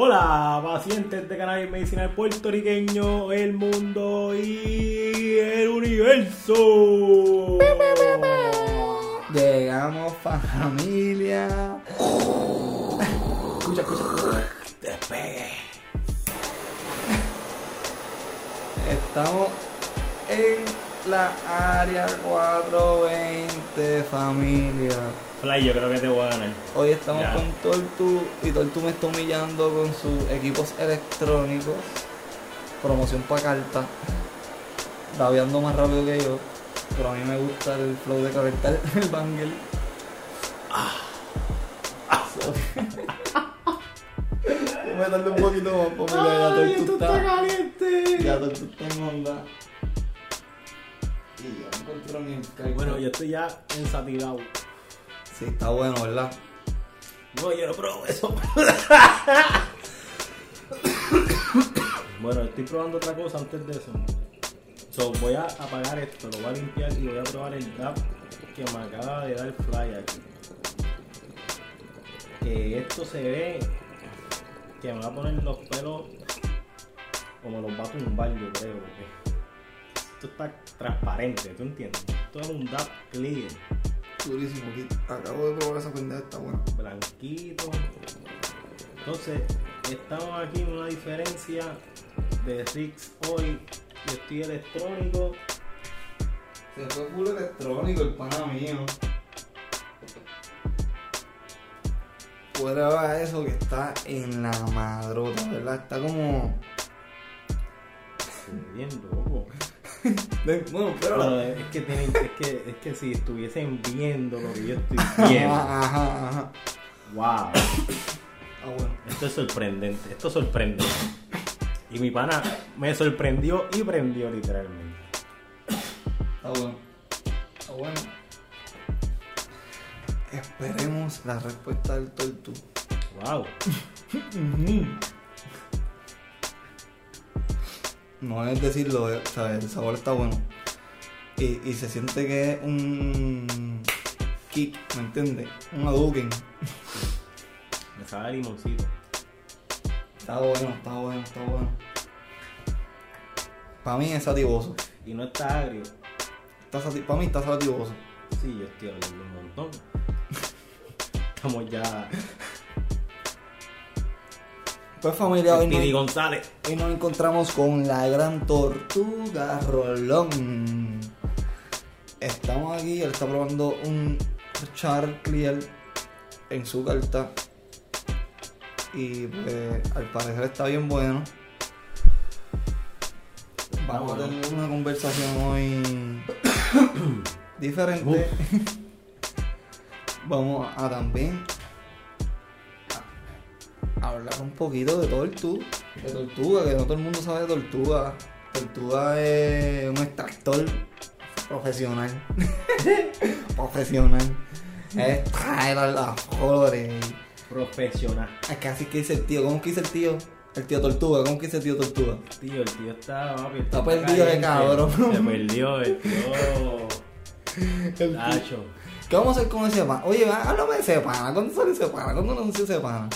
Hola, pacientes de cannabis medicinal puertorriqueño, el mundo y el universo. Llegamos familia. Escucha, escucha. Despegue. Estamos en la área 420 familia. Fly, yo creo que te voy a ganar. Hoy estamos Ya. con Tortu y Tortu me está humillando con sus equipos electrónicos. Promoción para carta. Rabiando más rápido que yo. Pero a mí me gusta el flow de calentar el bangle. Voy a darle un poquito más porque ya Tortu está está. caliente. Ya Tortu está en onda. Bueno, yo estoy ya ensatigado. Sí, está bueno, ¿verdad? No, yo no pruebo eso. bueno, estoy probando otra cosa antes de eso. So, voy a apagar esto, lo voy a limpiar y voy a probar el DAP que me acaba de dar Fly aquí. Que esto se ve que me va a poner los pelos como los va a tumbar, yo creo. Porque esto está transparente, ¿tú entiendes? Esto es un DAP clear. Durísimo, Kit. Acabo de probar esa pendeja, está buena. blanquito. Entonces, estamos aquí en una diferencia de Rix hoy y estoy electrónico. Se fue full electrónico el pana mío. Fuera eso que está en la madrota, ¿verdad? Está como. Bien loco. Bueno, pero. Pero es que, tienen, es, que, es que si estuviesen viendo lo que yo estoy viendo, Ajá, ajá, wow, Ah, bueno. esto es sorprendente, esto sorprende. Y mi pana me sorprendió y prendió literalmente. Está bueno. Está bueno. Esperemos la respuesta del tortu. Wow, No es decirlo, eh, ¿sabes? el sabor está bueno. Y, y se siente que es un kick, ¿me entiendes? Un aduken. me sabe a limoncito. Está bueno, está bueno, está bueno. Para mí es sativoso. Y no está agrio. Está Para mí está sativoso. Sí, yo estoy hablando un montón. Estamos ya. Pues familia, hoy nos, González. hoy nos encontramos con la gran tortuga Rolón. Estamos aquí, él está probando un Char Clear en su carta. Y pues al parecer está bien bueno. Vamos a tener una conversación hoy diferente. Vamos a también hablar un poquito de tortuga, de tortuga, que no todo el mundo sabe de tortuga. Tortuga es un extractor profesional. profesional. Es traer a las flores. Profesional. Es que así que dice el tío. ¿Cómo que dice el tío? El tío tortuga. ¿Cómo que dice el tío tortuga? Tío, el tío está. papi, Está perdido de cabrón. Se perdió el tío. El Tacho. ¿Qué vamos a hacer con ese pana? Oye, háblame de ese pana. ¿Cuándo salió ese pana? ¿Cuándo nació ese pana?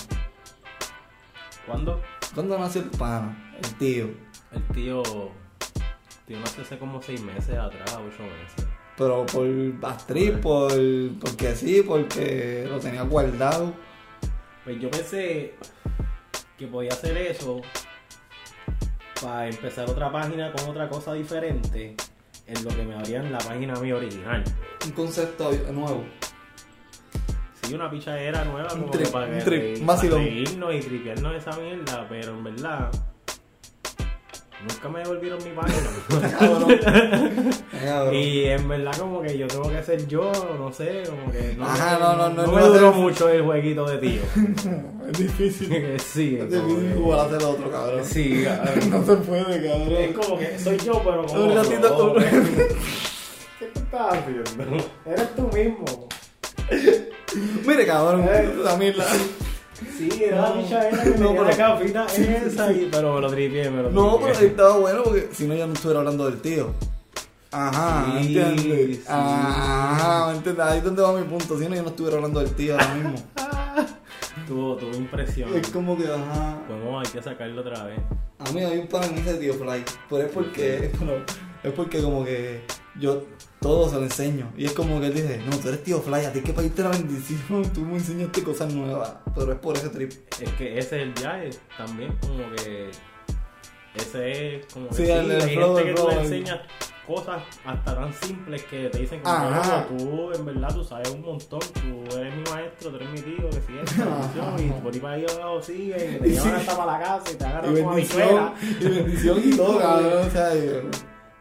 ¿Cuándo? ¿Cuándo nació el pana? El tío. El tío. El tío nació hace como seis meses atrás, ocho meses. Pero por actriz, por, porque sí, porque lo tenía guardado. Pues yo pensé que podía hacer eso para empezar otra página con otra cosa diferente en lo que me abrían la página mía original. Un concepto nuevo. Sí, una pichadera nueva como Un trip, para, un que trip, un para reírnos y tripearnos esa mierda, pero en verdad nunca me devolvieron mi página. Y en verdad como que yo tengo que ser yo, no sé, como que no, Ajá, no, no, no, no me duró mucho el jueguito de tío. Es difícil. sí, Es difícil jugar a hacer otro, cabrón. Sí, cabrón. No se puede, Es cabrón. como que soy yo, pero como. Un ratito- ¿Qué tú estás haciendo? Eres tú mismo. Mire, cabrón. Eh. La mierda. Sí, era la pichadera que No, la capita esa, y- pero me lo tripié, me lo No, pero estaba bueno porque si no, yo no estuviera hablando del tío. Ajá, Sí, ¿entiendes? sí. Ajá, ¿me entiendes? Ahí es donde va mi punto. Si no, yo no estuviera hablando del tío ahora mismo. tuvo, tuvo impresión. Es como que, ajá. Como hay que sacarlo otra vez. A mí hay un pan me dice tío Fly, pero es porque, bueno, es porque como que yo todo se lo enseño. Y es como que él dice, no, tú eres tío Fly, a ti que pedirte la bendición, tú me enseñaste cosas nuevas. Pero es por ese trip. Es que ese es el viaje también, como que. Ese es como. que Sí, el- el hay flow, gente que tú flow, le el- enseñas cosas hasta tan simples que te dicen como Ajá. "No, tú en verdad tú sabes un montón, tú eres mi maestro, tú eres mi tío, que esta bendición, y por ahí para ahí abajo sigue, y te llevan hasta para la casa y te Y agarran como bendición, habichuela. y bendición y todo, cabrón. O sea,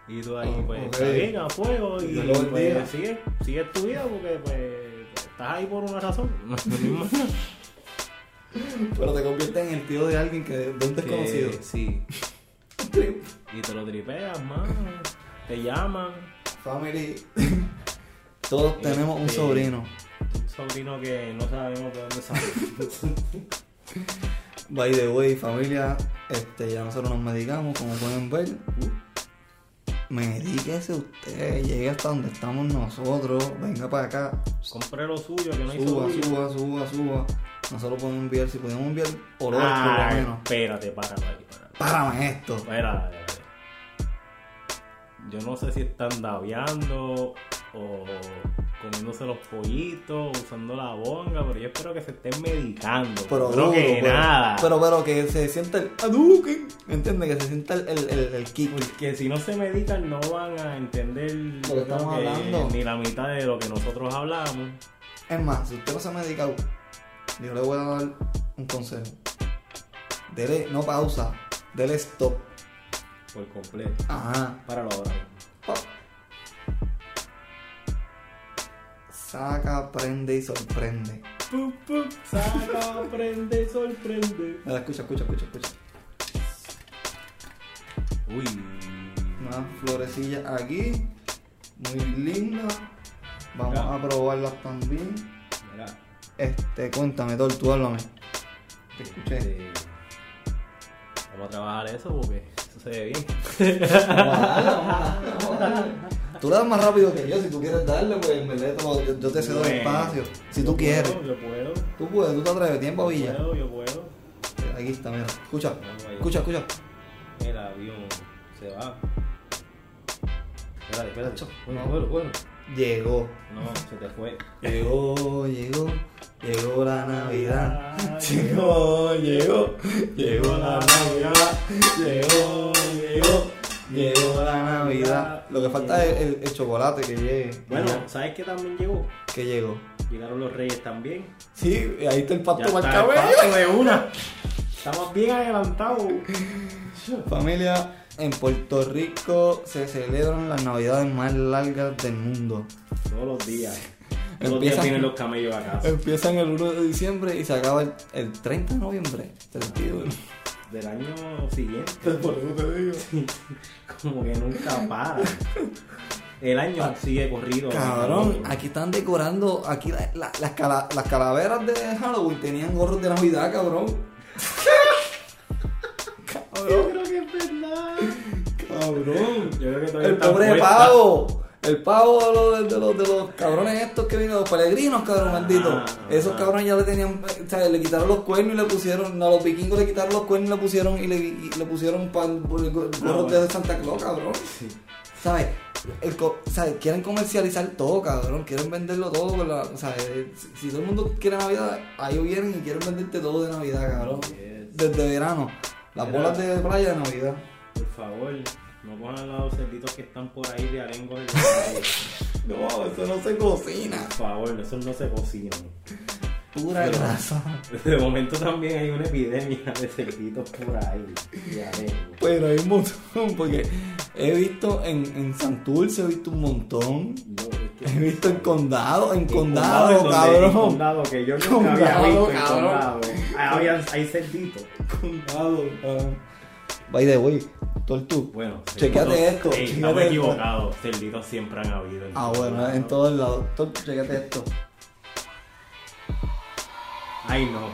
y- Y tú ahí, Ah, pues, ok. está bien, a fuego, y bendiga. pues, sigue, sigue tu vida porque, pues, estás ahí por una razón. pero te convierte en el tío de alguien que de un desconocido. Que- sí. Y te lo tripeas, mano. Te llaman. Family. Todos tenemos un Este, sobrino. Un sobrino que no sabemos de dónde sale. By the way, familia, este, ya nosotros nos medicamos, como pueden ver. Medíquese usted, llegue hasta donde estamos nosotros, venga para acá, Compré lo suyo, que no hay suba, suyo. suba, suba, suba. Nosotros podemos enviar, si podemos enviar olor por lo Ay, menos. espérate, páralo ahí, páralo. Párame esto. Espérate. Yo no sé si están daviando o comiéndose los pollitos, usando la bonga, pero yo espero que se estén medicando. Pero creo duro, que pero, nada. Pero, pero que se sienta el Hadouken, ¿me entiendes? Que se sienta el, el, el, el kick. Porque si no se medican no van a entender Lo que estamos que hablando. ni la mitad de lo que nosotros hablamos. Es más, si usted no se ha medicado, yo le voy a dar un consejo. Dele, no pausa, dele stop. Por completo. Ajá. Páralo ahora mismo. Saca, prende y sorprende. Pum, pum, saca, prende, sorprende. Mira, escucha, escucha, escucha, escucha. Uy. Una florecilla aquí. Muy linda. Vamos a probarlas también. Mira. Este, cuéntame, Tor, tú háblame. Te escuché. este, Vamos a trabajar eso porque eso se ve bien. Tú le das más rápido que yo, si tú quieres darle, pues en verdad yo, yo te cedo el Bueno, espacio. Si yo tú quieres. Yo puedo. Tú puedes, tú te atreves, tiempo, Yo Villa. puedo, yo puedo. Aquí está, mira. Escucha, escucha, escucha. El avión se va. Espérate, espérate. Bueno, no. bueno, bueno. Llegó. No, se te fue. Llegó, llegó, llegó la Navidad. Llegó, llegó, llegó la Navidad. Llegó, llegó, llegó la Navidad. Lo que falta es el, el chocolate que llegue. Bueno, ¿sabes qué también llegó? que llegó. Llegaron los reyes también. Sí, ahí está el pacto para el cabello. de una. Estamos bien adelantados. Familia, en Puerto Rico se celebran las navidades más largas del mundo. Todos los días. Todos los días Empiezan- los camellos a casa. Empiezan el 1 de diciembre y se acaba el, el 30 de noviembre. 31. Del año siguiente. Por eso te digo. Como que nunca para. El año sigue corrido. Cabrón, aquí están decorando. Aquí la- la- las, cala- las calaveras de Halloween tenían gorros de Navidad, cabrón. Yo creo que es verdad. Cabrón. Yo creo que El pobre pavo. El pavo de los, de los, de los cabrones estos que vienen, los peregrinos, cabrón, Ah, maldito. Esos ah. cabrones ya le tenían, o sea, le quitaron los cuernos y le pusieron, no, los vikingos le quitaron los cuernos y le pusieron, y le, y le pusieron para el gorro bueno. de Santa Claus, cabrón. ¿Sabes? El co- ¿sabes? Quieren comercializar todo, cabrón. Quieren venderlo todo. con la- o sea, eh, si, si todo el mundo quiere Navidad, ahí vienen y quieren venderte todo de Navidad, cabrón. Yes. Desde verano. Las bolas de playa de Navidad. Por favor, no cojan los cerditos que están por ahí de calle. No, eso no se cocina. Por favor, esos no se cocinan. Pura Pero- grasa. De momento también hay una epidemia de cerditos por ahí. De arengos. Pero hay un montón, porque he visto en, en Santurce, he visto un montón. No, es que- He visto en condado, en En condado, donde- En cabrón. condado, que yo nunca había Condado, visto en cabrón. condado. Había- hay cerditos. Condado, cabrón. By the way, Tortu. Bueno, cerditos- esto, Ey, chequéate estamos esto. equivocados. Cerditos siempre han habido. Ah, bueno, en todos lados. Tortu, chequete esto. Ay, no.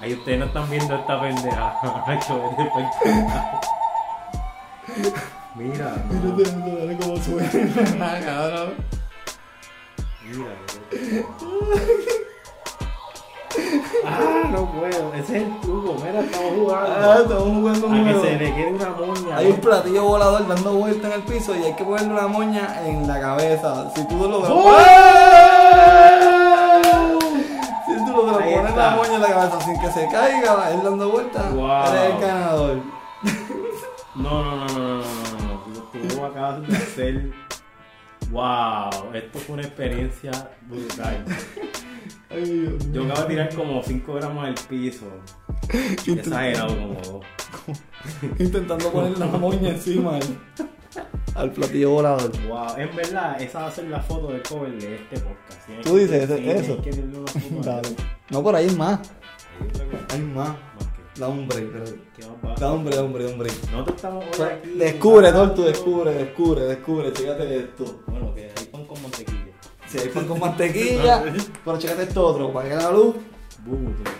Ay, ustedes no están viendo esta pendeja. Mira, no. dale como suena, cabrón. Mira. ¡Ah! no puedo. Ese es el truco. Mira, estamos jugando. Ah, estamos jugando un a que juego. se le quede una moña. Hay un platillo volador dando vuelta en el piso y hay que ponerle una moña en la cabeza. Si tú lo ¡Oh! Si tú logras Ahí poner está. la moña en la cabeza sin que se caiga, él dando vuelta, Wow. eres el ganador. No, no, no, no, no, no, no, no. Tú, tú acabas de hacer. Wow, esto fue una experiencia brutal. Ay. Yo acabo de tirar como 5 gramos al piso. Exagerado como. Intentando poner la moña encima al, al platillo volador. Wow, en verdad, esa va a ser la foto del cover de este podcast. Tú dices que- eso- que Dale. No, por ahí es más. Hay más. Da un break, pero- ¿Qué más va? Da un break, da un break, da un break. Nosotros estamos aquí. Descubre, hablando- Tortu, descubre, descubre, descubre, chécate esto. Bueno, que hay pan con mantequilla. Si hay pan con mantequilla, pero chécate esto otro, para que la luz. Bubuto.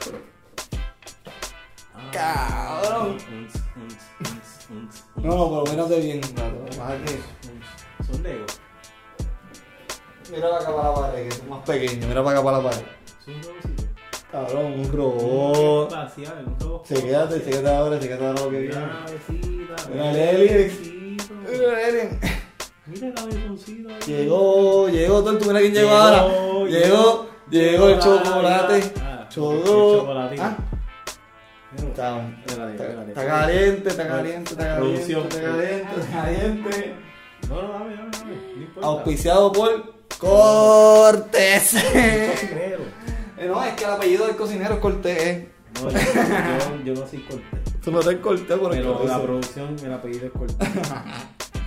Cabrón. No, no, bien, claro. Lo pasa es que- Son Legos. Mira para acá para la pared, que es más pequeño, mira para acá para la pared. Son. Cabrón, un robot. Espacial, un robot. Se quédate, se quédate ahora, se quédate ahora lo que viene. Una navecita. Mira, un Leli. avioncito. Mira, el. Llegó, llegó, Tortu, mira quién llegó ahora. Llegó, llegó el chocolate. Ah, chocolatito. Ah, Mira, Está, está, caliente, está caliente, está caliente, está caliente, está caliente. No, no, dame, dame, dame. No. Cocinero. Eh, no, es que el apellido del cocinero es Cortés. No, yo, yo, yo no soy cortés. Tú no te Cortés por el Pero la producción, el apellido es cortés.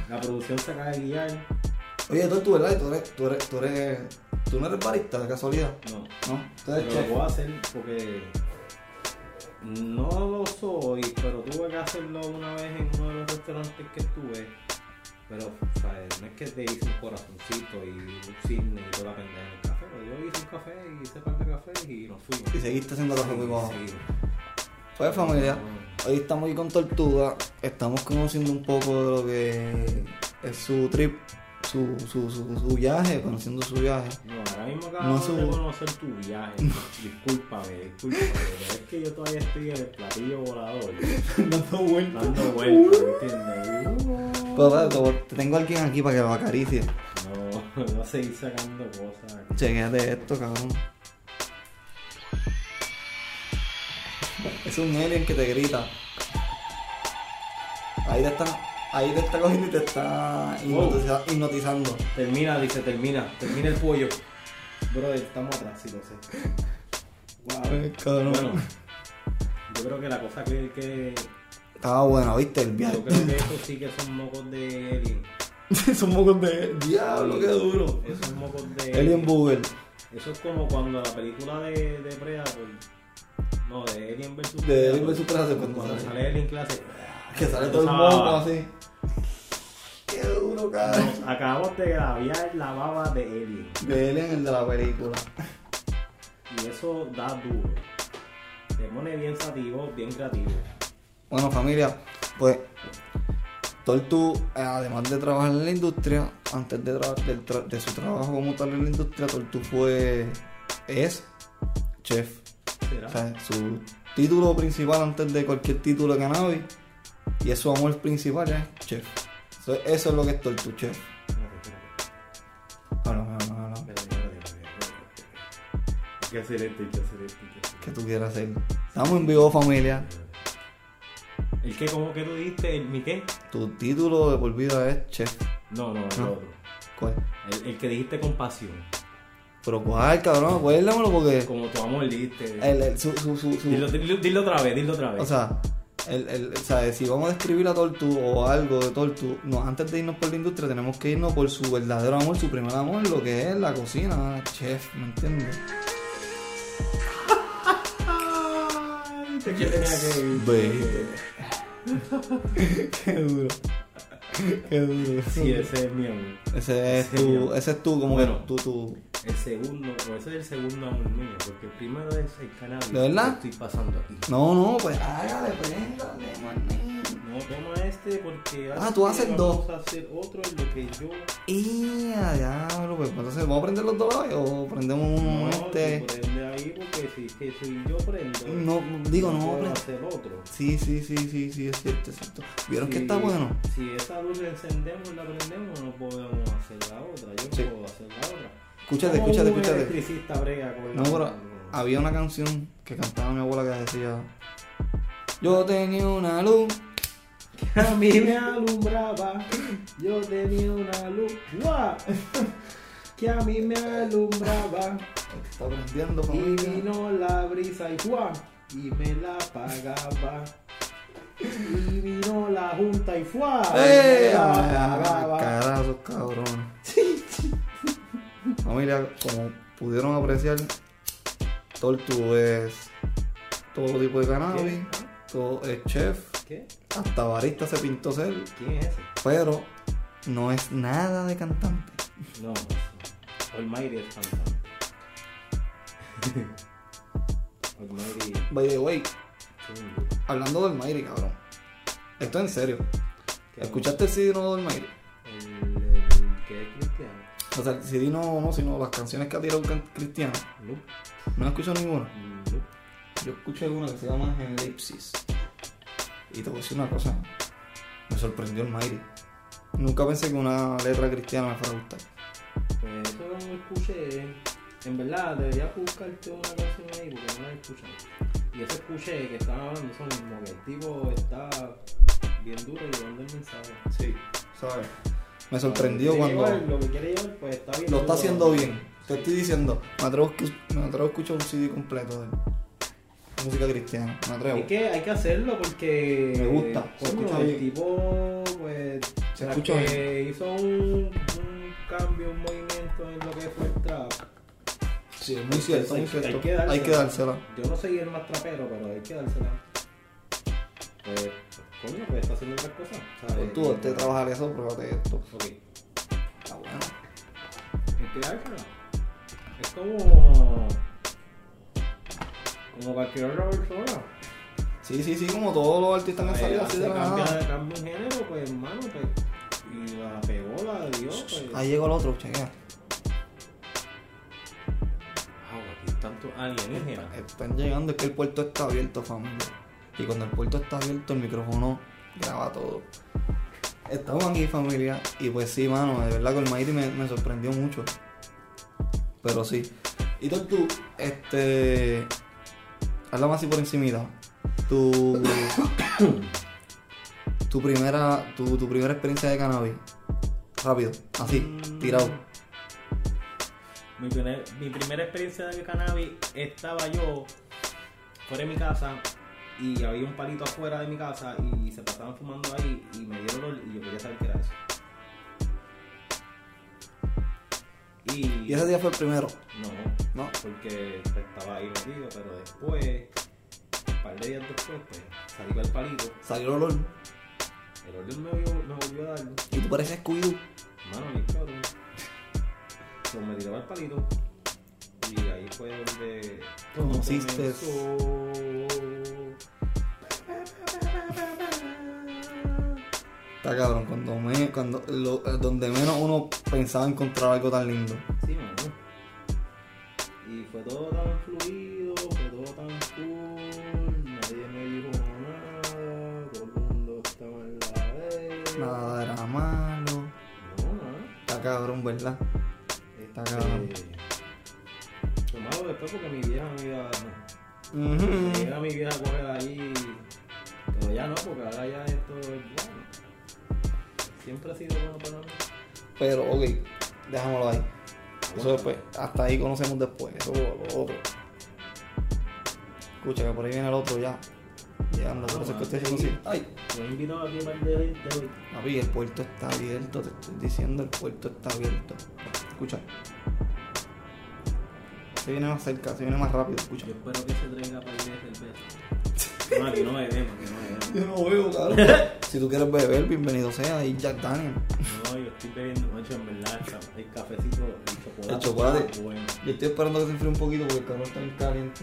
La producción se acaba de guiar. Oye, tú, tú, ¿verdad? Tú eres, tú eres, tú eres, tú no eres barista de casualidad, No. ¿no? Tú Pero eres lo chef. puedo hacer porque no lo soy, pero tuve que hacerlo una vez en uno de los restaurantes que estuve. Pero, ¿sabes? No es que te hice un corazoncito y un cisne y toda la pendeja pero Yo hice un café y hice par de café y nos fuimos. Y seguiste haciendo café muy bajo. Sí, Pues familia, hoy estamos aquí con Tortuga, estamos conociendo un poco de lo que es su trip, su, su, su, su viaje, conociendo su viaje. No, ahora mismo No acabamos de subo. conocer tu viaje. Discúlpame, discúlpame. pero es que yo todavía estoy en el platillo volador. Dando vueltas. Dando vueltas, ¿entiendes? Pero te, te tengo a alguien aquí para que lo acaricie. Voy a seguir sacando cosas. Chequéate esto, cabrón. Es un alien que te grita. Ahí te está, ahí te está cogiendo y te está hipnotiza- hipnotizando. Termina, dice, termina. Termina el pollo. Bro, estamos atrás, sí lo sé. Wow. Cabrón. Bueno, yo creo que la cosa que, que Estaba bueno, ¿viste? El viaje. yo creo que eso sí que son mocos de alien. Son mocos de. Diablo, qué duro. Esos mocos de Alien Booger. Eso es como cuando la película de, de Predator. No, de Alien vs. De Alien vs. Predator, cuando Cuando sale. sale Alien clase. Que sale todo el moco así. Qué duro, cabrón. Nos acabamos de graviar la baba de Alien. De Alien, el de la película. Y eso da duro. Te pone bien sativo, bien creativo. Bueno, familia, pues Tortu, eh, además de trabajar en la industria, antes de, tra- de su trabajo como tal en la industria, Tortu fue, es chef. O sea, su título principal antes de cualquier título de cannabis y es su amor principal es chef. Eso, eso es lo que es Tortu, chef. Que que hacer esto, hay que hacer ¿Qué esto. tú quieras hacer? Estamos en vivo, familia. ¿El qué? ¿Cómo que tú dijiste? ¿El mi qué? Tu título de por vida es chef. No, no, el No. otro. ¿Cuál? El, el que dijiste con pasión. Pero cuál, cabrón, acuérdamelo porque Como tu amor dijiste. el, el- su, su, su, su- Dilo, dilo, dilo otra vez, dilo otra vez. O sea, el, el, o sea, si vamos a describir a Tortu o algo de Tortu, no, antes de irnos por la industria tenemos que irnos por su verdadero amor, su primer amor, lo que es la cocina, chef, ¿me entiendes? Ay, ¿qué tenía que. Qué duro. Qué duro. Sí, ese es amor. Ese es ese tu, mío. ese es tu, como Bueno. que tu, tu, El segundo, o ese es el segundo amor mío, porque el primero es el cannabis. ¿De verdad? que Estoy pasando aquí. No, no, pues hágale, préndale. No, no toma este porque. Ah, tú haces vamos dos. a hacer otro en lo que yo. Y a diablo, pues entonces vamos a prender los dos o prendemos uno No, este. tú prende ahí porque si, que si yo prendo. No, digo, no puedo prende- hacer otro. Sí, sí, sí, sí, sí, es cierto, es cierto. ¿Vieron que está bueno? Si esa luz la encendemos y la prendemos, no podemos hacer la otra. Yo no Sí. puedo hacer la otra. Escúchate, ¿Cómo escúchate, escúchate. electricista brega con No, pero había una canción que cantaba mi abuela que decía Yo tenía una luz A mí me alumbraba, yo tenía una luz, ¡guau! que a mí me alumbraba Está prendiendo y vino la brisa y ¡guau! y me la apagaba. Y vino la junta y ¡fuá! y ¡Eh! Carajo, cabrones. Familia, como pudieron apreciar, Tortu es todo tipo de cannabis, ¿Qué? todo es chef, ¿Qué? hasta barista se pintó ser, ¿Quién es ese? pero no es nada de cantante. No, Almighty es cantante. Almighty. By the way, sí, hablando del Mayri, cabrón. Esto en serio. ¿qué ¿Escuchaste el CD nuevo? El, es cristiano. O sea, CD no, no, sino las canciones que ha tirado Cristiano. Nope. No escucho ninguna. Yo escuché una que se llama Elipsis. Y te voy a decir una cosa. Me sorprendió el Mayri. Nunca pensé que una letra cristiana me fuera a gustar. Pues eso lo escuché. En verdad, deberías buscarte una canción ahí porque no la he escuchado. Y ese escuché que estaban hablando, son como que el tipo está bien duro llevando el mensaje. Sí, ¿sabes? Me sorprendió cuando llevar, lo que quiere llevar, pues está bien. lo está haciendo bien. Te estoy diciendo, me atrevo, me atrevo a escuchar un CD completo de música cristiana. Me atrevo. Es que hay que hacerlo porque. Me gusta, escucha el bien. tipo, pues. Se escucha que hizo un, un cambio, un movimiento en lo que fue el trap. Sí, es muy cierto, muy Hay- cierto. hay que dársela. Hay que dársela. Yo no soy el más trapero, pero hay que dársela. Pues, coño, pues está haciendo otras cosas. ¿sabes? Pues tú, antes de trabajar eso, pruébate esto. Ok, Está bueno. que dársela. Es como. Como cualquier otra persona. Sí, sí, sí, como todos los artistas han salido así de la nada. cambia un género, pues, hermano, pues. Y la pegó, la dio, pues. Ahí llegó el otro, chequea. Ah, aquí tantos alienígenas. Están llegando, es que el puerto está abierto, familia. Y cuando el puerto está abierto, el micrófono graba todo. Estamos aquí, familia. Y pues sí, mano, de verdad que el Mighty me, me sorprendió mucho. Pero sí. Y tú, tú, este. Háblame así por encimita. Tu. tu primera. Tu, tu primera experiencia de cannabis. Rápido, así, tirado. Mi, primer- mi primera experiencia de cannabis estaba yo fuera de mi casa y había un palito afuera de mi casa y se pasaban fumando ahí y me dieron olor y yo quería saber qué era eso. Y, Y ese día fue el primero. no, ¿No? porque estaba ahí metido, pero después, un par de días después, pues con el palito, Salió el olor. el olor me volvió, me volvió a dar. Y tú pareces Scooby-Doo. Mano, bien cabrón. Pues me tiraba el palito. Y ahí fue donde. Conociste. Está cabrón, cuando, me, cuando lo- eh, donde menos uno pensaba encontrar algo tan lindo. Sí, mano. Y fue todo tan fluido, fue todo tan cool. Nadie me dijo nada. Todo el mundo estaba en la vez. Nada era malo. No, nada. Está cabrón, ¿verdad? Está Este, cabrón. Fue malo después porque mi vieja me iba. Llega mi vieja a correr ahí. Pero ya no, porque ahora ya esto es bueno. Siempre ha sido bueno para mí. Pero, ok, dejámoslo ahí. Eso después, hasta ahí conocemos después. Eso lo otro. Escucha que por ahí viene el otro ya. Llegando, por eso es que así. Ay, Me invitado aquí para el de hoy. papi, el puerto está abierto, te estoy diciendo, el puerto está abierto. Escucha. Se viene más cerca, se viene más rápido, escucha. Yo espero que se traiga para el de cerveza. No, aquí no bebemos, aquí no bebemos. Yo no veo, cabrón. si tú quieres beber, bienvenido sea. Ahí Jack Daniel. No, yo estoy bebiendo mucho, en verdad. el ca- El cafecito, el chocolate. El chocolate. Bueno. Yo estoy esperando que se enfríe un poquito porque el calor está bien caliente.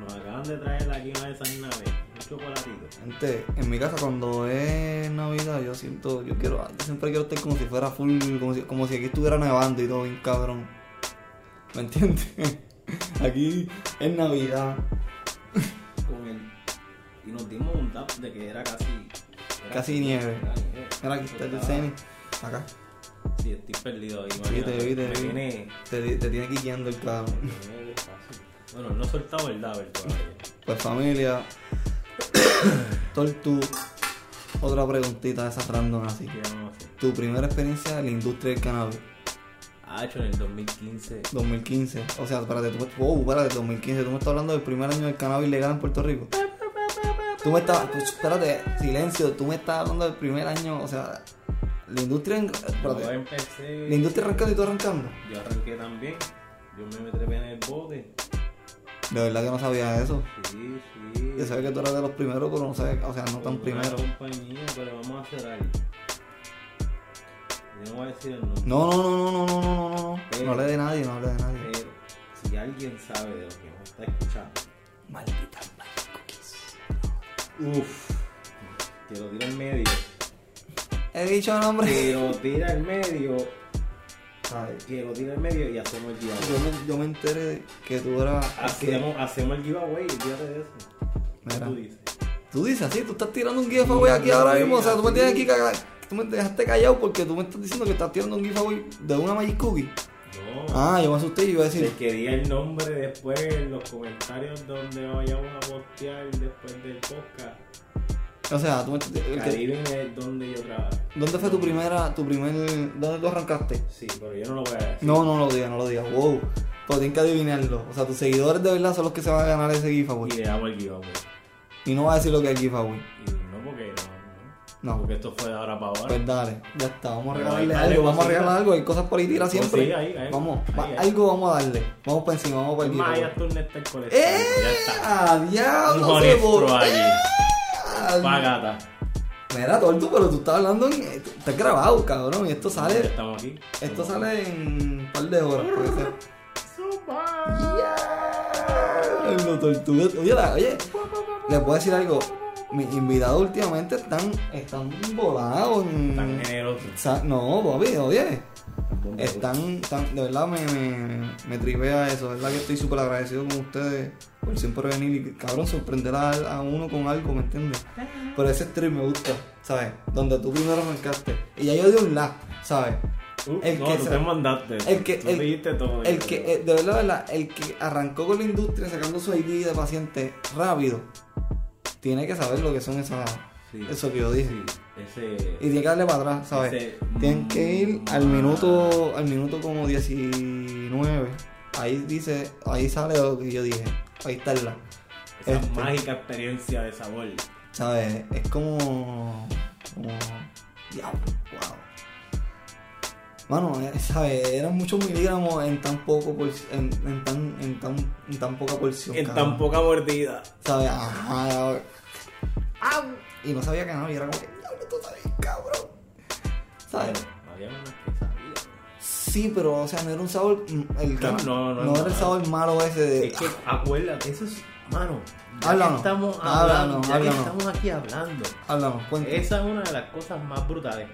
Nos acaban de traer aquí una de esas naves, un chocolatito. Gente, en mi casa cuando es Navidad yo siento, yo quiero, yo siempre quiero estar como si fuera full, como si, como si aquí estuviera nevando y todo bien cabrón. ¿Me entiendes? Aquí es Navidad. Y nos dimos un tap de que era casi... era- Casi nieve. era nieve. Aquí está el Ceni. Acá. Sí, estoy perdido ahí. Sí, te vi, te Me vi. viene- Te, te tiene guiando el despacio. Bueno, no he soltado el Daver todavía. Pues familia, Tortu, otra preguntita de esas random así. ¿Qué vamos a hacer? Tu primera experiencia en la industria del cannabis, Ha hecho en el 2015. 2015. O sea, espérate, tú wow, espérate, 2015. Tú me estás hablando del primer año del cannabis legal en Puerto Rico. Tú me estabas, espérate, silencio, tú me estabas hablando del primer año, o sea, la industria, espérate, la industria arrancando y tú arrancando. Yo arranqué también, yo me trepé en el bote. De verdad que no sabía eso. Sí, sí. Yo sabía que tú eras de los primeros, pero no sabía, o sea, no tan primero. compañía, pero vamos a hacer algo. Yo no voy a decir el nombre. No, no, no, no, no, no, no, no. Pero, no hable de nadie, no hable de nadie. Pero, si alguien sabe de lo que está escuchando. Maldita madre uff, que lo tira en medio. He dicho el nombre. Que lo tira en medio. Ay, Que lo tira en medio y hacemos el giveaway. Yo me, yo me enteré de que tú eras. que- Hacemos, hacemos el giveaway, olvídate de eso. ¿Qué Mira. tú dices? Tú dices así, tú estás tirando un giveaway aquí ahora mismo. O sea, tú me tienes aquí cagado. Tú me dejaste callado porque tú me estás diciendo que estás tirando un giveaway de una Magic Cookie. No. Ah, yo me asusté y iba a decir. quería el nombre después en los comentarios donde vayamos a postear después del podcast. O sea, tú me el que- es donde yo trabajo. ¿Dónde fue tu primera, tu primer. ¿Dónde tú arrancaste? Sí, pero yo no lo voy a decir. No, no lo digas, no lo digas. Wow. Pero tienen que adivinarlo. O sea, tus seguidores de verdad son los que se van a ganar ese giveaway. Y le damos el giveaway. Y no va a decir lo que es el giveaway. Y no. Porque esto fue de ahora para ahora. Pues dale, ya está, vamos a regalarle algo, vamos a regalar algo, hay cosas por ahí tiras No, siempre. sí, ahí, ahí. vamos, Ahí, va- ahí. algo vamos a darle, vamos por encima, vamos por el tú un Néstor colección. ¡Eh! Ya está. ¡Ah, Un diablo! se bo- allí. Pagata. Mira, Tortu, pero tú estás hablando en... Está grabado, cabrón, y esto Ya sale... estamos aquí. Esto sale en un par de horas, puede ser. Diablo, Tortuga. Oye, oye, les puedo decir algo. Mis invitados últimamente están, están volados. en- Tan generoso. Sa- No, papi, oye. Están, tan- de verdad me, me, me tripea eso, de verdad que estoy súper agradecido con ustedes por siempre venir y cabrón sorprender a, a uno con algo, ¿me entiendes? Pero ese stream me gusta, ¿sabes? Donde tú primero arrancaste y ya yo di un la, ¿sabes? Uh, el no, que tú se- te mandaste. el que- Tú el- dijiste todo. El que, eh, de verdad, de verdad, el que arrancó con la industria sacando su ID de paciente rápido, tiene que saber lo que son esas, Sí. eso que yo dije. Sí, ese. Y tiene que darle para atrás, ¿sabes? Ese- Tienen que ir al minuto, al minuto como 19. Ahí dice, ahí sale lo que yo dije. Ahí está la. Esa Este. mágica experiencia de sabor. ¿Sabes? Es como. como. Diablo, wow. Mano, eh, ¿sabes? Eran muchos miligramos en tan poco por, en, en tan, en tan, en tan poca porción. En cabrón. tan poca mordida. ¿Sabes? Ajá. ¡Au! Y no sabía que no, y era como que, diablo, tú sabes, cabrón. ¿Sabes? Había unas que sabían. Sí, pero, o sea, no era un sabor. mm, El, No, no, no, era el no. sabor malo ese de. Es que acuérdate, eso es. Mano, ya Háblanos, que estamos háblanos, hablando, ya que háblanos. estamos aquí hablando. Háblanos. Esa es una de las cosas más brutales.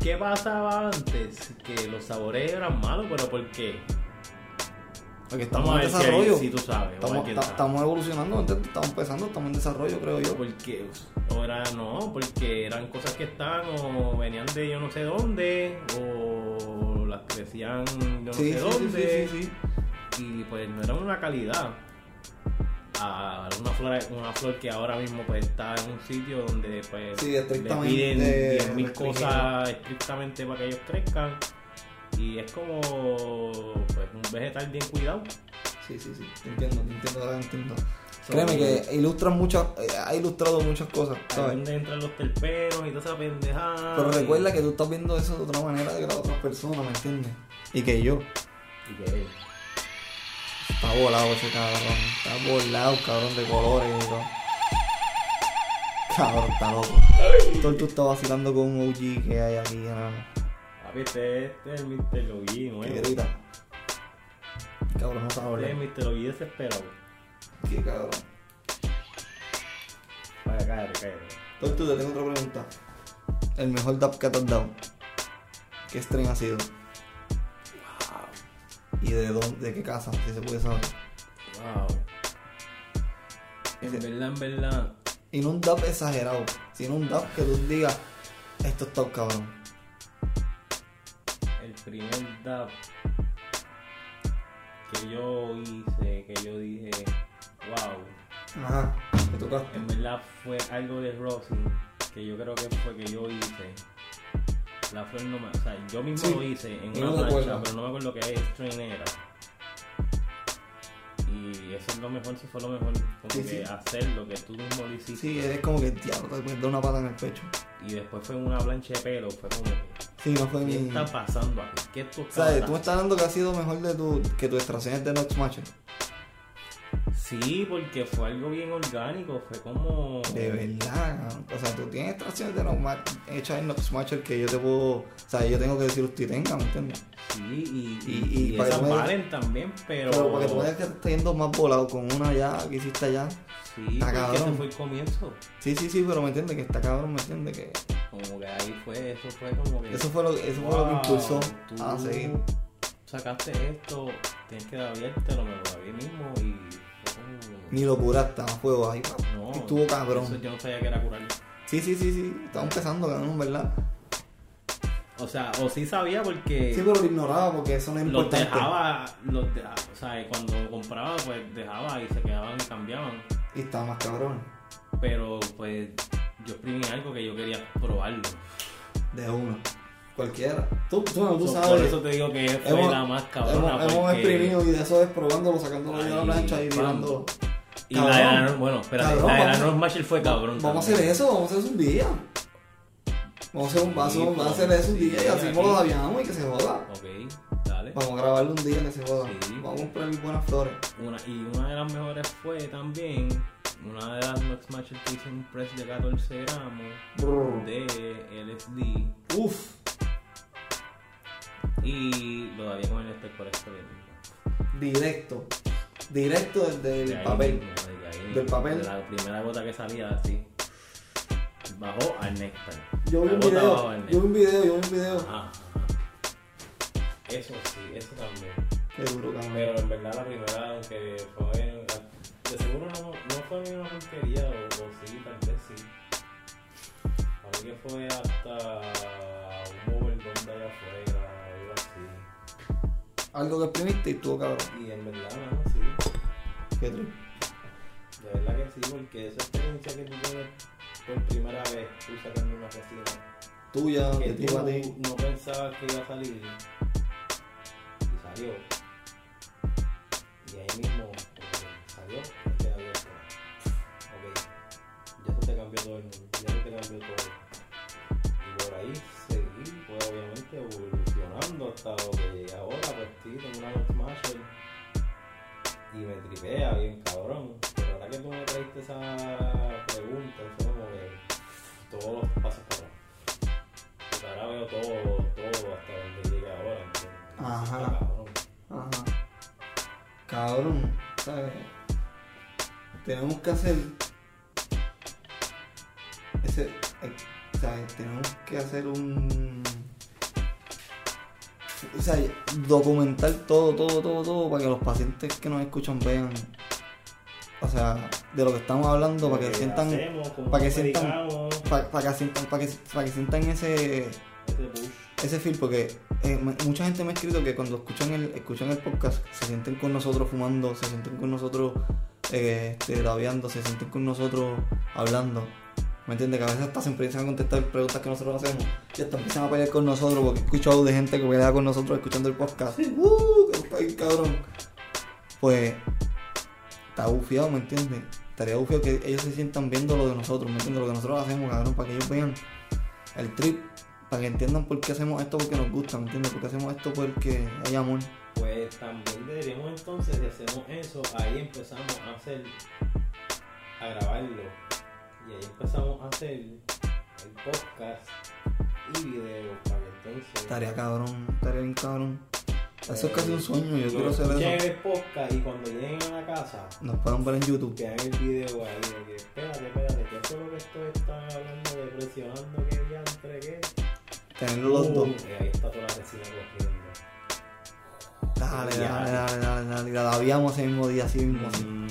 ¿Qué pasaba antes? Que los sabores eran malos, pero ¿por qué? Porque estamos en desarrollo. si tú sabes. Estamos, estamos evolucionando, estamos empezando, estamos en desarrollo, creo yo. Porque, era, no, porque eran cosas que estaban o venían de yo no sé dónde, o las crecían yo no Sí, sé sí, dónde, sí, sí, sí. y pues no eran una calidad. A una flor, una flor que ahora mismo pues está en un sitio donde pues Sí, le piden 10.000 restringido. cosas estrictamente para que ellos crezcan. Y es como pues un vegetal bien cuidado. Sí, sí, sí, te entiendo, te entiendo, ahora entiendo. So, Créeme que ilustran muchas, eh, ha ilustrado muchas cosas, Ahí ¿sabes? donde entran los terpenos y toda esa pendejada. Pero y- recuerda que tú estás viendo eso de otra manera de que la otra persona, ¿me entiendes? Y que yo. y que Está volado ese cabrón. Está volado, cabrón, de colores y todo. Cabrón, está loco. Todo tú está vacilando con un OG que hay aquí, ¿no? Papi, este, este es el Mr. Logi, nuevo. grita. Cabrón, no sabe Este es hablar. Mr. Logi desesperado. Qué cabrón. Vaya, cállate, cállate. Tortu, te tengo otra pregunta. El mejor dab que te has dado. ¿Qué stream ha sido? ¿Y de dónde, de qué casa? Si se puede saber. Wow. En verdad, en verdad. Y no un dab exagerado, sino un dab que tú digas, esto está cabrón. El primer dab que yo hice, que yo dije, wow. Ajá, te tocaste. En verdad fue algo de Rosin que yo creo que fue que yo hice. La flor no me. O sea, yo mismo Sí, lo hice en una plancha, pero no me acuerdo qué strain era. Y eso es lo mejor, eso fue lo mejor. Como Sí, que sí. hacer lo que tú mismo lo hiciste. Sí, es como que diablo, te dar una pata en el pecho. Y después fue una plancha de pelo. Fue como Sí, no fue ¿qué está pasando aquí? ¿Qué tú estás ¿Sabes? Tú me estás dando que ha sido mejor de tu, que tu extracción de Nox Matcher. Sí, porque fue algo bien orgánico. Fue como. De verdad, o sea, tú tienes extracciones de Matcher hechas en Nox Matcher que yo te puedo. O sea, yo tengo que decir usted tenga, ¿me entiendes? Sí, y, Y- y, y y para esas me- valen también, pero. Pero para que tú que está yendo más volado con una ya que hiciste allá. Sí, Está porque cabrón. ese fue el comienzo. Sí, sí, sí, pero me entiendes que está cabrón, me entiendes que. Como que ahí fue, eso fue como que. Eso fue lo, eso fue lo que impulsó tú a seguir. Sacaste esto, tienes que abrirte lo mejor ahí mismo y. Ni lo curaste a fuego ahí. No, estuvo cabrón. Eso yo no sabía que era curar. Sí, sí, sí, sí. Estaba empezando, cabrón, ¿verdad? O sea, o sí sabía porque. Sí, pero lo ignoraba porque eso no es los importante. dejaba, los dejaba, o sea, cuando compraba, pues dejaba y se quedaban y cambiaban. Y estaba más cabrón. Pero pues yo exprimí algo que yo quería probarlo. De uno. Cualquiera. Tú, tú, no, tú So, sabes. por eso te digo que fue hemos- la más cabrona. hemos, exprimido y de eso es probándolo, sacándolo de la plancha y tirándolo. Y la de bueno, espérate, Cabrón, la de la vamos- Marshall fue cabrón. Vamos a hacer eso, vamos a hacer eso un día. Vamos a hacer un vaso, vamos a hacer eso un día y sí, así aquí. lo daviamos y que se joda. Ok, dale. Vamos a grabarlo un día que se joda. Sí. Vamos a comprar buenas flores. Una, y una de las mejores fue también una de las Nox Marshall que hizo un press de 14 gramos Brr. de LSD Uf. y lo había con el experiencia. Directo. Directo desde el De ahí papel. de ahí Del papel. De la primera gota que salía así. Bajó al néctar. Yo vi La un gota bajó video, al yo vi un video, yo vi un video. Ajá, ajá. Eso sí, eso también. Qué duro, cabrón. Pero en verdad la primera, aunque fue... De seguro no, no fue ni una porquería, o, o sí, tal vez sí. A mí que fue hasta un overdone de allá afuera, algo así. Algo que exprimiste y estuvo cabrón. Y en verdad, no. Qué. De verdad que sí, porque esa experiencia que tú tienes por primera vez, tú sacando una resina, Tuya, que ti. tú no pensabas que iba a salir, y salió. Y ahí mismo eh, salió, y queda abierto. Ok, ya eso te cambió todo el mundo, ya eso te cambió todo. Y por ahí seguí, pues obviamente evolucionando hasta lo que ahora, pues sí, tengo una Marshall y me tripea bien cabrón. Pero ahora que tú me traiste esa pregunta, fue como que todos los pasos para atrás. Ahora veo todo, todo hasta donde llegué ahora. ¿entiendes? Ajá. Está cabrón. Ajá. Cabrón, ¿sabes? Tenemos que hacer ese, eh, ¿sabes? Tenemos que hacer un, o sea, documentar todo, todo, todo, todo para que los pacientes que nos escuchan vean, o sea, de lo que estamos hablando, para que sientan, hacemos, para que sientan- para, para que sientan, para que, para que sientan ese ese push. ese feel porque eh, mucha gente me ha escrito que cuando escuchan el escuchan el podcast se sienten con nosotros fumando se sienten con nosotros eh, este, labiando se sienten con nosotros hablando ¿me entiendes? que a veces hasta se empiezan a contestar preguntas que nosotros hacemos y hasta empiezan a pelear con nosotros porque he escuchado de gente que pelea con nosotros escuchando el podcast ¡Uh! bien cabrón pues está bufiado ¿me entiendes? estaría bufiado que ellos se sientan viendo lo de nosotros ¿me entiendes? lo que nosotros hacemos cabrón para que ellos vean el trip para que entiendan por qué hacemos esto porque nos gusta, ¿me entiendes? Porque hacemos esto porque hay amor. Pues también deberíamos entonces, si hacemos eso, ahí empezamos a hacer, a grabarlo. Y ahí empezamos a hacer el podcast y videos para que entonces... Estaría cabrón, estaría bien cabrón. Eso es casi un sueño, yo quiero hacer eso. el podcast y cuando lleguen a la casa, Nos pueden ver en YouTube. vean el video ahí de que, espérate, espérate, ¿qué fue lo que esto están hablando de presionando que diantre qué? Tenerlo los dos. Uh, y ahí está toda la resina corriendo. Dale, Ya. dale, dale, dale, dale. La labiamos ese mismo día, así mismo. Mm,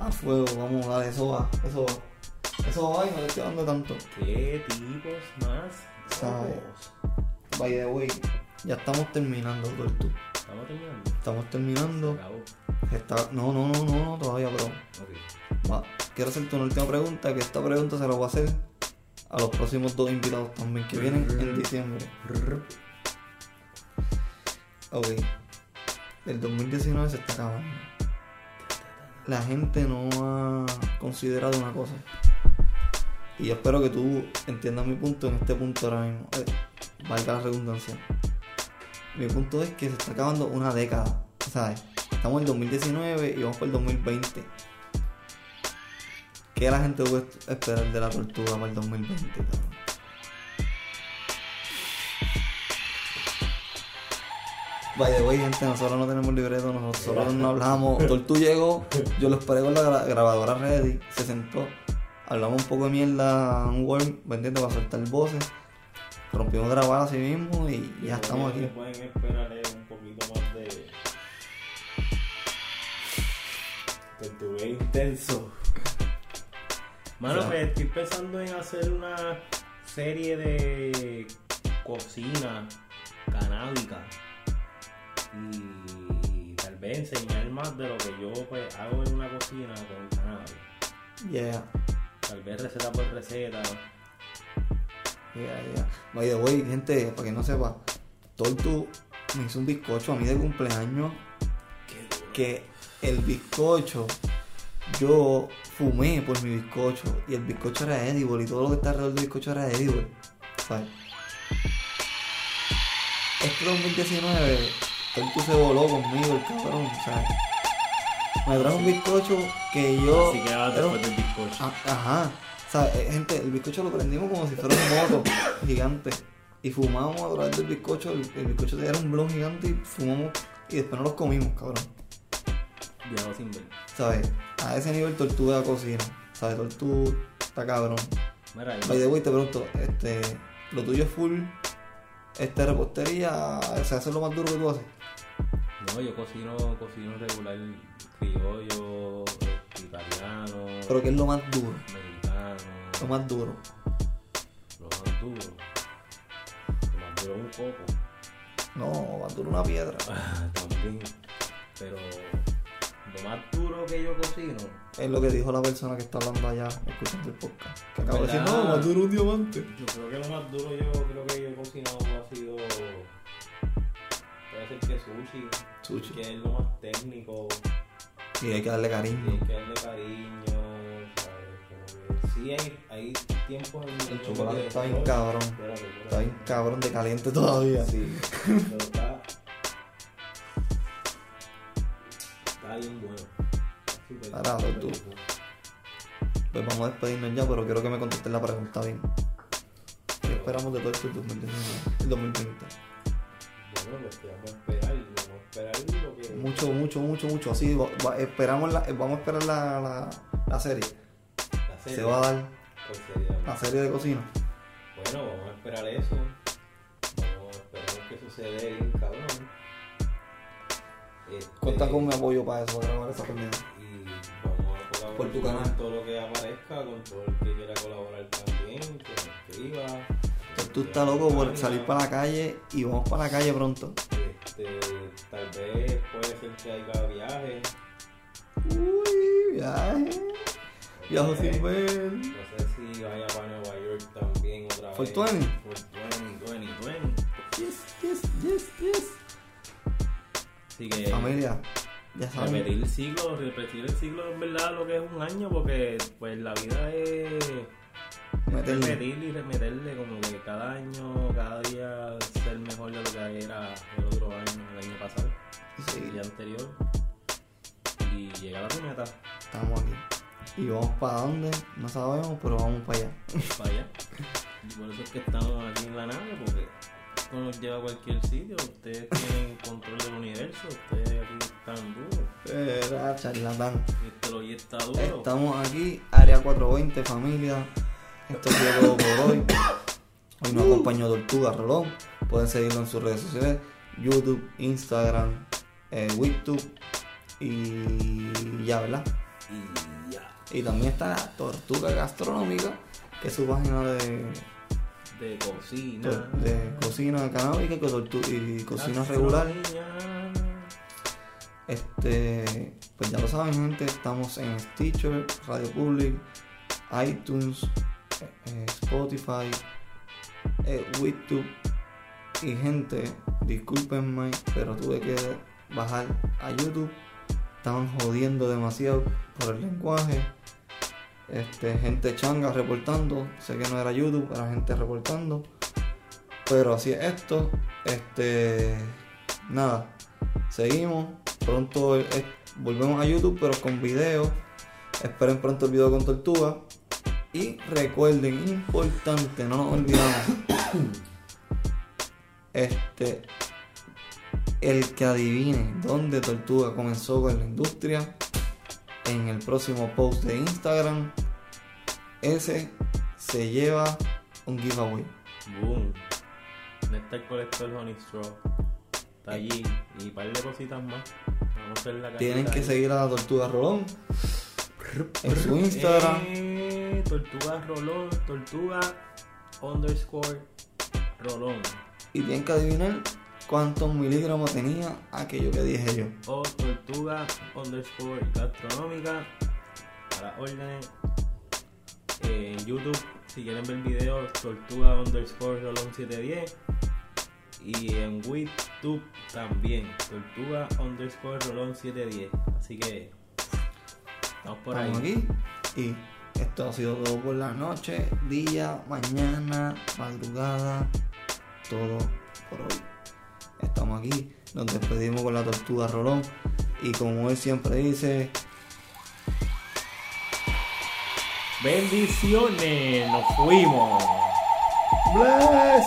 A fuego, vamos, dale, eso va, eso va. Eso va y no le estoy dando tanto. ¿Qué tipos más? Sabe. locos? By the way, ya estamos terminando, Tortu. Estamos terminando. Estamos terminando. acabó. Está... No, no, no, no, no, todavía, pero. Ok. Va. Quiero hacerte una última pregunta, que esta pregunta se la voy a hacer a los próximos dos invitados también, que vienen en diciembre. Ok. El 2019 se está acabando. La gente no ha considerado una cosa. Y yo espero que tú entiendas mi punto en este punto ahora mismo. Eh, valga la redundancia. Mi punto es que se está acabando una década. ¿Sabes? Estamos en el 2019 y vamos por el 2020. ¿Qué la gente puede esperar de la tortuga para el 2020, cabrón? By the gente, nosotros no tenemos libreto, nosotros no hablamos. Tortu llegó, yo lo esperé con la gra- grabadora ready, se sentó, hablamos un poco de mierda en Word, ¿me entiendes? Para soltar voces. Rompimos grabar así mismo y ya estamos que aquí. pueden esperar es un poquito más de. Tortugué intenso. Mano, Ya. pues estoy pensando en hacer una serie de cocina canábica y tal vez enseñar más de lo que yo pues hago en una cocina con cannabis. Yeah, Tal vez receta por receta. yeah, yeah. By the way, gente, para que no sepa, Tortu me hizo un bizcocho a mí de cumpleaños que el bizcocho, yo fumé por mi bizcocho y el bizcocho era edible y todo lo que está alrededor del bizcocho era edible. ¿Sabes? Este 2019, Tortu se voló conmigo, el cabrón, ¿sabes? Me trajo un bizcocho que yo. Así que va era un- después del bizcocho. Ah, Ajá. O sea, eh, gente, el bizcocho lo prendimos como si fuera un moto gigante. Y fumamos a través del bizcocho. El, el bizcocho era un blon gigante y fumamos. Y después no los comimos, cabrón. Viejo sin ver. ¿Sabes? A ese nivel tortuga cocina. ¿Sabes? Tortuga está cabrón. Mira, By the way, te pregunto, este, lo tuyo es full, este, repostería, ¿se hace lo más duro que tú haces? No, yo cocino, cocino regular criollo, italiano, Pero ¿qué es lo más duro? mexicano, Lo más duro. lo más duro. Lo más duro es un coco. No, más duro una piedra. También. Pero lo más duro que yo cocino, Es lo que dijo la persona que está hablando allá, escuchando el podcast. Que acaba de decir, no, más duro un diamante. yo creo que lo más duro yo creo que yo he cocinado ha sido puede ser que sushi, Sushi. que es lo más técnico, Y hay que darle cariño. hay que darle cariño, sí hay, hay tiempos en El chocolate está bien cabrón. Está bien cabrón de caliente todavía. Sí, pero está. Está bien bueno. Parado, tú. Pues vamos a despedirnos ya, pero quiero que me contestes la pregunta bien. ¿Qué esperamos de todo esto el 2019? El 2020. Bueno, pues que vamos a esperar. Vamos a esperar lo. Mucho, mucho, mucho, mucho. Así, va- va- esperamos la, vamos a esperar la, la, la serie. la serie. Se va a dar Pues la serie de cocina. Bueno, vamos a esperar eso. Vamos a esperar que sucede bien, cabrón. Este, Cuenta con mi apoyo para eso, para grabar esa pendeja. Y vamos a colaborar Por tu con canal. todo lo que aparezca, con todo el que quiera colaborar también, que me escriba. Entonces, tú estás loco por salir para la calle y vamos para la calle pronto. Este, tal vez puede ser que haya viaje. Uy, viaje. Viajo sin ver. No sé si vaya para Nueva York también otra For vez. 20. For 20, 20, 20. Yes, yes, yes, yes. Así que Familia, ya saben. repetir el ciclo, repetir el ciclo es verdad lo que es un año porque pues la vida es Meterle. repetir y remeterle como que cada año, cada día ser mejor de lo que era el otro año, el año pasado, Sí, el día anterior y llegar a tu meta, estamos aquí. Y vamos para dónde, no sabemos, pero vamos para allá. para allá. Y por eso es que estamos aquí en la nave porque esto nos lleva a cualquier sitio. Ustedes tienen control del universo. Ustedes aquí están duros. Era charlatán. Este lo está duro. Estamos aquí, área 420, familia. Esto es todo por hoy. Hoy nos acompañó Tortuga Rolón. Pueden seguirlo en sus redes sociales: YouTube, Instagram, eh, y ya, ¿verdad? Y ya. Y también está Tortuga Gastronómica, que es su página de, De cocina. de cocina canábica y, y cocina regular. Este, pues ya lo saben, gente, estamos en Stitcher, Radio Public, iTunes, eh, Spotify, eh, YouTube. Y gente, discúlpenme, pero tuve que bajar a YouTube. Estaban jodiendo demasiado por el lenguaje. Este, gente changa reportando. Sé que no era YouTube, era gente reportando. Pero así es esto. Este, nada. Seguimos. Pronto eh, volvemos a YouTube, pero con video. Esperen pronto el video con Tortuga. Y recuerden, importante, no nos olvidamos. Este, el que adivine dónde Tortuga comenzó con la industria, en el próximo post de Instagram, ese se lleva un giveaway. Boom. ¿Dónde está el colector Honey Straw? Está allí. Y un par de cositas más. Vamos a hacer la Tienen que seguir a la Tortuga Rolón en su Instagram. Eh, tortuga Rolón. Tortuga underscore Rolón. Y tienen que adivinar cuántos miligramos tenía aquello que dije yo. O tortuga underscore gastronómica. Para órdenes. Eh, en YouTube, si quieren ver videos, tortuga underscore Rolón 710. Y en YouTube también, tortuga underscore Rolón 710. Así que estamos por Estamos ahí. aquí y esto ha sido todo por la noche, día, mañana, madrugada, todo por hoy. Estamos aquí, nos despedimos con la tortuga Rolón y como él siempre dice, Bendiciones, nos fuimos. ¡Bless!